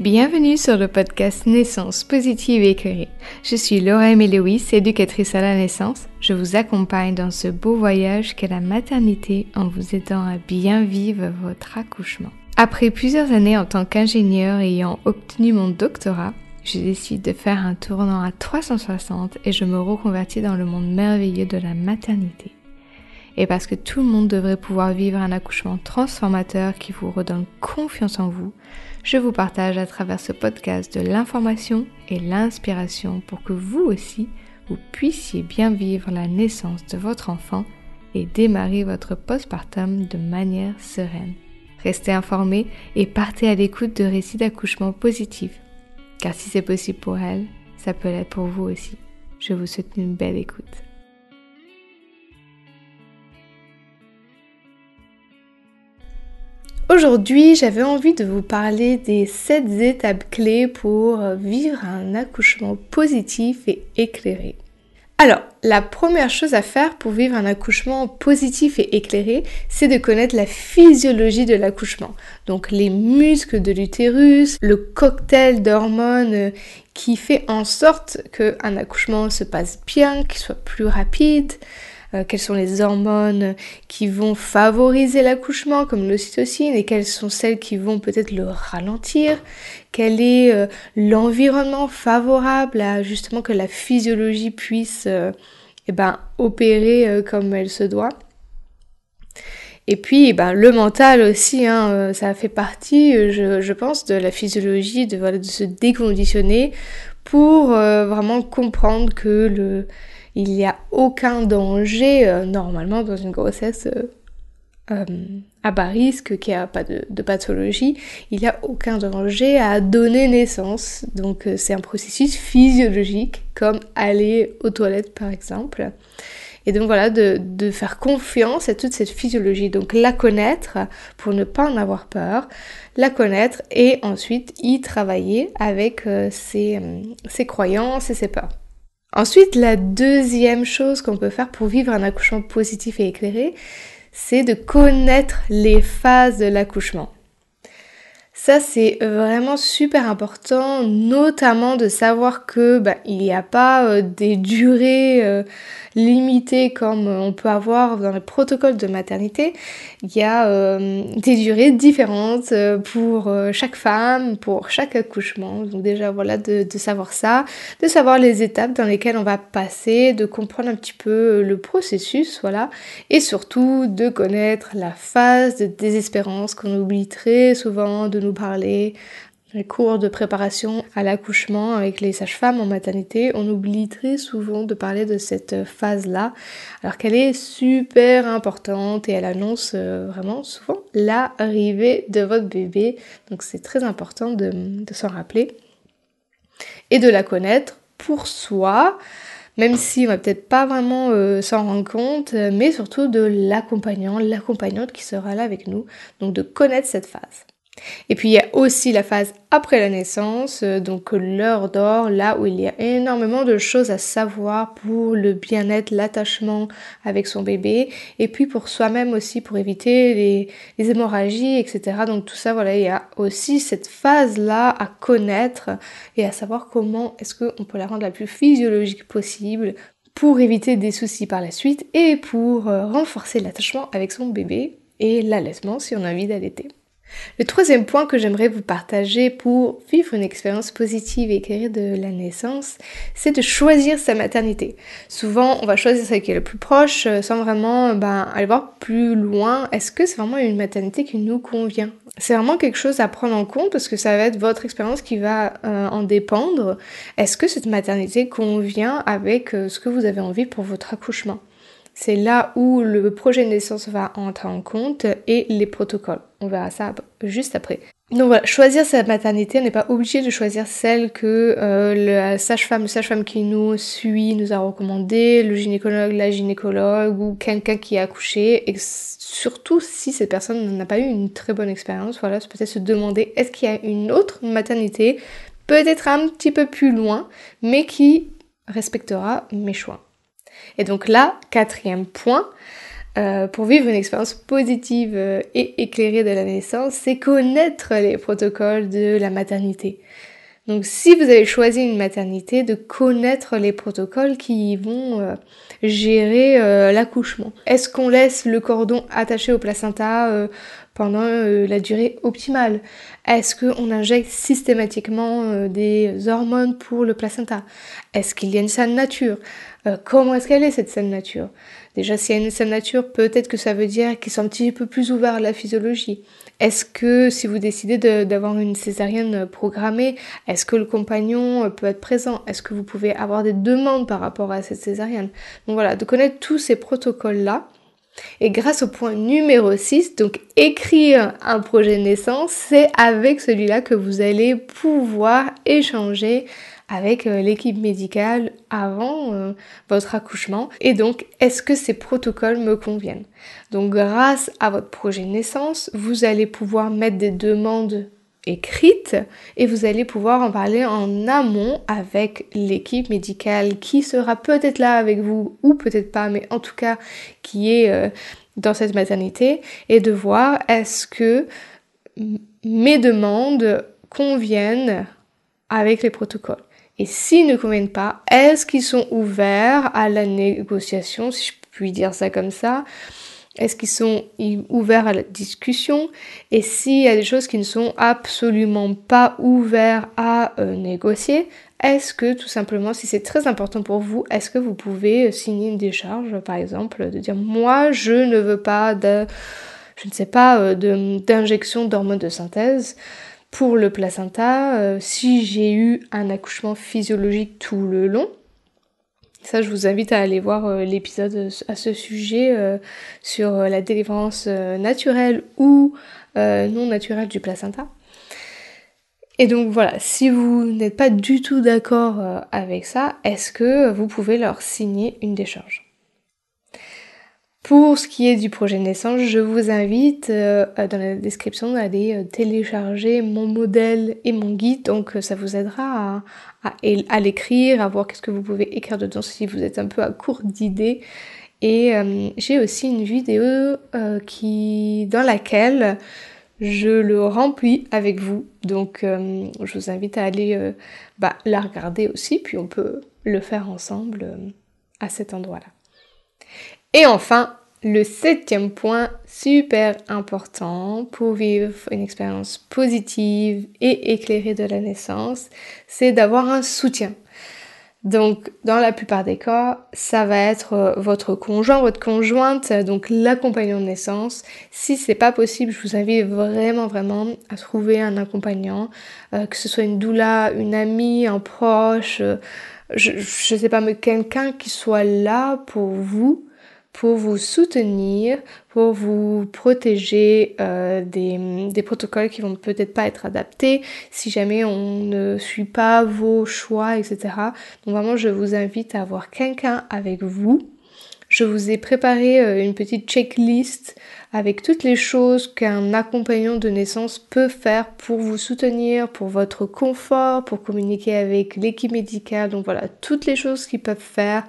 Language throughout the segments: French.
Bienvenue sur le podcast Naissance positive et éclairée. Je suis Laura Lewis, éducatrice à la naissance. Je vous accompagne dans ce beau voyage qu'est la maternité en vous aidant à bien vivre votre accouchement. Après plusieurs années en tant qu'ingénieur ayant obtenu mon doctorat, je décide de faire un tournant à 360 et je me reconvertis dans le monde merveilleux de la maternité. Et parce que tout le monde devrait pouvoir vivre un accouchement transformateur qui vous redonne confiance en vous, je vous partage à travers ce podcast de l'information et l'inspiration pour que vous aussi, vous puissiez bien vivre la naissance de votre enfant et démarrer votre postpartum de manière sereine. Restez informés et partez à l'écoute de récits d'accouchement positifs. Car si c'est possible pour elle, ça peut l'être pour vous aussi. Je vous souhaite une belle écoute. Aujourd'hui, j'avais envie de vous parler des 7 étapes clés pour vivre un accouchement positif et éclairé. Alors, la première chose à faire pour vivre un accouchement positif et éclairé, c'est de connaître la physiologie de l'accouchement. Donc les muscles de l'utérus, le cocktail d'hormones qui fait en sorte qu'un accouchement se passe bien, qu'il soit plus rapide, euh, quelles sont les hormones qui vont favoriser l'accouchement comme l'ocytocine et quelles sont celles qui vont peut-être le ralentir, quel est euh, l'environnement favorable à justement que la physiologie puisse euh, eh ben, opérer comme elle se doit? Et puis, eh ben, le mental aussi, hein, ça fait partie, je, pense, de la physiologie, de, de se déconditionner pour vraiment comprendre que le, il n'y a aucun danger euh, normalement dans une grossesse euh, euh, à bas risque, qui a pas de, pathologie, il n'y a aucun danger à donner naissance. Donc c'est un processus physiologique, comme aller aux toilettes par exemple. Et donc voilà, de, faire confiance à toute cette physiologie. Donc la connaître pour ne pas en avoir peur, la connaître et ensuite y travailler avec ses croyances et ses peurs. Ensuite, la deuxième chose qu'on peut faire pour vivre un accouchement positif et éclairé, c'est de connaître les phases de l'accouchement. Ça, c'est vraiment super important, notamment de savoir que bah, il n'y a pas euh, des durées euh, limitées comme on peut avoir dans les protocoles de maternité. Il y a euh, des durées différentes pour chaque femme, pour chaque accouchement. Donc déjà, voilà, de, de, savoir ça, de savoir les étapes dans lesquelles on va passer, de comprendre un petit peu le processus, voilà, et surtout de connaître la phase de désespérance qu'on oublie très souvent de nous parler les cours de préparation à l'accouchement avec les sages-femmes en maternité, on oublie très souvent de parler de cette phase-là, alors qu'elle est super importante et elle annonce euh, vraiment souvent l'arrivée de votre bébé. Donc c'est très important de, s'en rappeler et de la connaître pour soi, même si on va peut-être pas vraiment euh, s'en rendre compte, mais surtout de l'accompagnant, l'accompagnante qui sera là avec nous, donc de connaître cette phase. Et puis il y a aussi la phase après la naissance, euh, donc l'heure d'or, là où il y a énormément de choses à savoir pour le bien-être, l'attachement avec son bébé, et puis pour soi-même aussi, pour éviter les, hémorragies, etc. Donc tout ça, voilà, il y a aussi cette phase-là à connaître et à savoir comment est-ce qu'on peut la rendre la plus physiologique possible pour éviter des soucis par la suite et pour euh, renforcer l'attachement avec son bébé et l'allaitement si on a envie d'allaiter. Le troisième point que j'aimerais vous partager pour vivre une expérience positive et éclairée de la naissance, c'est de choisir sa maternité. Souvent, on va choisir celle qui est le plus proche euh, sans vraiment ben, aller voir plus loin. Est-ce que c'est vraiment une maternité qui nous convient? C'est vraiment quelque chose à prendre en compte parce que ça va être votre expérience qui va euh, en dépendre. Est-ce que cette maternité convient avec euh, ce que vous avez envie pour votre accouchement? C'est là où le projet de naissance va entrer en compte et les protocoles. On verra ça juste après. Donc voilà, choisir sa maternité, on n'est pas obligé de choisir celle que euh, la sage-femme, le sage-femme qui nous suit nous a recommandé, le gynécologue, la gynécologue ou quelqu'un qui a accouché. Et surtout si cette personne n'a pas eu une très bonne expérience, voilà, peut-être se demander est-ce qu'il y a une autre maternité, peut-être un petit peu plus loin, mais qui respectera mes choix. Et donc là, quatrième point, euh, pour vivre une expérience positive euh, et éclairée de la naissance, c'est connaître les protocoles de la maternité. Donc si vous avez choisi une maternité, de connaître les protocoles qui vont euh, gérer l'accouchement. Est-ce qu'on laisse le cordon attaché au placenta pendant la durée optimale. Est-ce qu'on injecte systématiquement des hormones pour le placenta? Est-ce qu'il y a une saine nature? Comment est-ce qu'elle est cette saine nature? Déjà, s'il y a une saine nature, peut-être que ça veut dire qu'ils sont un petit peu plus ouverts à la physiologie. Est-ce que si vous décidez d'avoir une césarienne programmée, est-ce que le compagnon peut être présent? Est-ce que vous pouvez avoir des demandes par rapport à cette césarienne? Donc voilà, de connaître tous ces protocoles-là. Et grâce au point numéro 6, donc écrire un projet de naissance, c'est avec celui-là que vous allez pouvoir échanger avec euh, l'équipe médicale avant euh, votre accouchement. Et donc est-ce que ces protocoles me conviennent? Donc grâce à votre projet de naissance, vous allez pouvoir mettre des demandes écrites et vous allez pouvoir en parler en amont avec l'équipe médicale qui sera peut-être là avec vous ou peut-être pas mais en tout cas qui est euh, dans cette maternité et de voir est-ce que mes demandes conviennent avec les protocoles. Et s'ils ne conviennent pas, est-ce qu'ils sont ouverts à la négociation, si je puis dire ça comme ça Est-ce qu'ils sont ouverts à la discussion? Et s'il y a des choses qui ne sont absolument pas ouverts à euh, négocier, est-ce que tout simplement, si c'est très important pour vous, est-ce que vous pouvez euh, signer une décharge, par exemple, de dire moi je ne veux pas de, je ne sais pas, euh, d'injection d'hormones de synthèse pour le placenta, si j'ai eu un accouchement physiologique tout le long, ça, je vous invite à aller voir euh, l'épisode à ce sujet euh, sur la délivrance naturelle ou non naturelle du placenta. Et donc voilà, si vous n'êtes pas du tout d'accord avec ça, est-ce que vous pouvez leur signer une décharge? Pour ce qui est du projet de naissance, je vous invite euh, dans la description à aller euh, télécharger mon modèle et mon guide, donc euh, ça vous aidera à, à, l'écrire, à voir qu'est-ce que vous pouvez écrire dedans si vous êtes un peu à court d'idées. Et j'ai aussi une vidéo qui, dans laquelle je le remplis avec vous, donc je vous invite à aller bah, la regarder aussi, puis on peut le faire ensemble à cet endroit-là. Et enfin, le septième point super important pour vivre une expérience positive et éclairée de la naissance, c'est d'avoir un soutien. Donc, dans la plupart des cas, ça va être euh, votre conjoint, votre conjointe, donc l'accompagnant de naissance. Si c'est pas possible, je vous invite vraiment, vraiment à trouver un accompagnant, euh, que ce soit une doula, une amie, un proche, euh, je, je sais pas, mais quelqu'un qui soit là pour vous pour vous soutenir, pour vous protéger euh, des, protocoles qui vont peut-être pas être adaptés si jamais on ne suit pas vos choix, etc. Donc vraiment, je vous invite à avoir quelqu'un avec vous. Je vous ai préparé euh, une petite checklist avec toutes les choses qu'un accompagnant de naissance peut faire pour vous soutenir, pour votre confort, pour communiquer avec l'équipe médicale. Donc voilà, toutes les choses qu'ils peuvent faire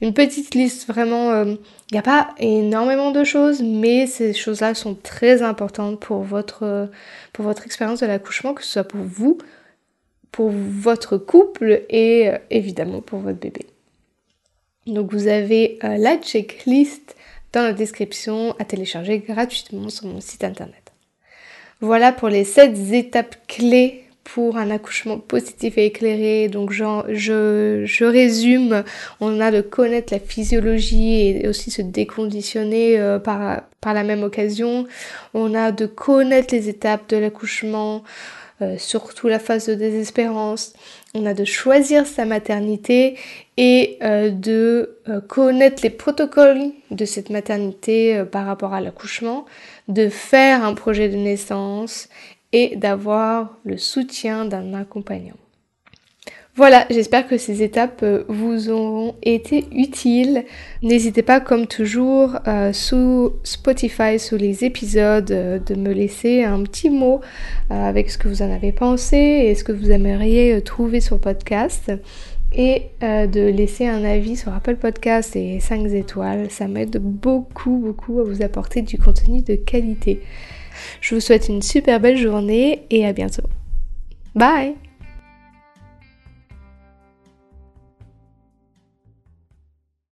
une petite liste vraiment. Il euh, n'y a pas énormément de choses, mais ces choses-là sont très importantes pour votre, pour votre expérience de l'accouchement, que ce soit pour vous, pour votre couple et euh, évidemment pour votre bébé. Donc vous avez euh, la checklist dans la description à télécharger gratuitement sur mon site internet. Voilà pour les 7 étapes clés pour un accouchement positif et éclairé. Donc je, je, résume, on a de connaître la physiologie et aussi se déconditionner euh, par, par la même occasion. On a de connaître les étapes de l'accouchement, euh, surtout la phase de désespérance. On a de choisir sa maternité et euh, de connaître les protocoles de cette maternité par rapport à l'accouchement, de faire un projet de naissance et d'avoir le soutien d'un accompagnant. Voilà, j'espère que ces étapes euh, vous auront été utiles. N'hésitez pas, comme toujours, euh, sous Spotify, sous les épisodes, euh, de me laisser un petit mot avec ce que vous en avez pensé et ce que vous aimeriez trouver sur podcast. Et de laisser un avis sur Apple Podcast et 5 étoiles. Ça m'aide beaucoup, beaucoup à vous apporter du contenu de qualité. Je vous souhaite une super belle journée et à bientôt. Bye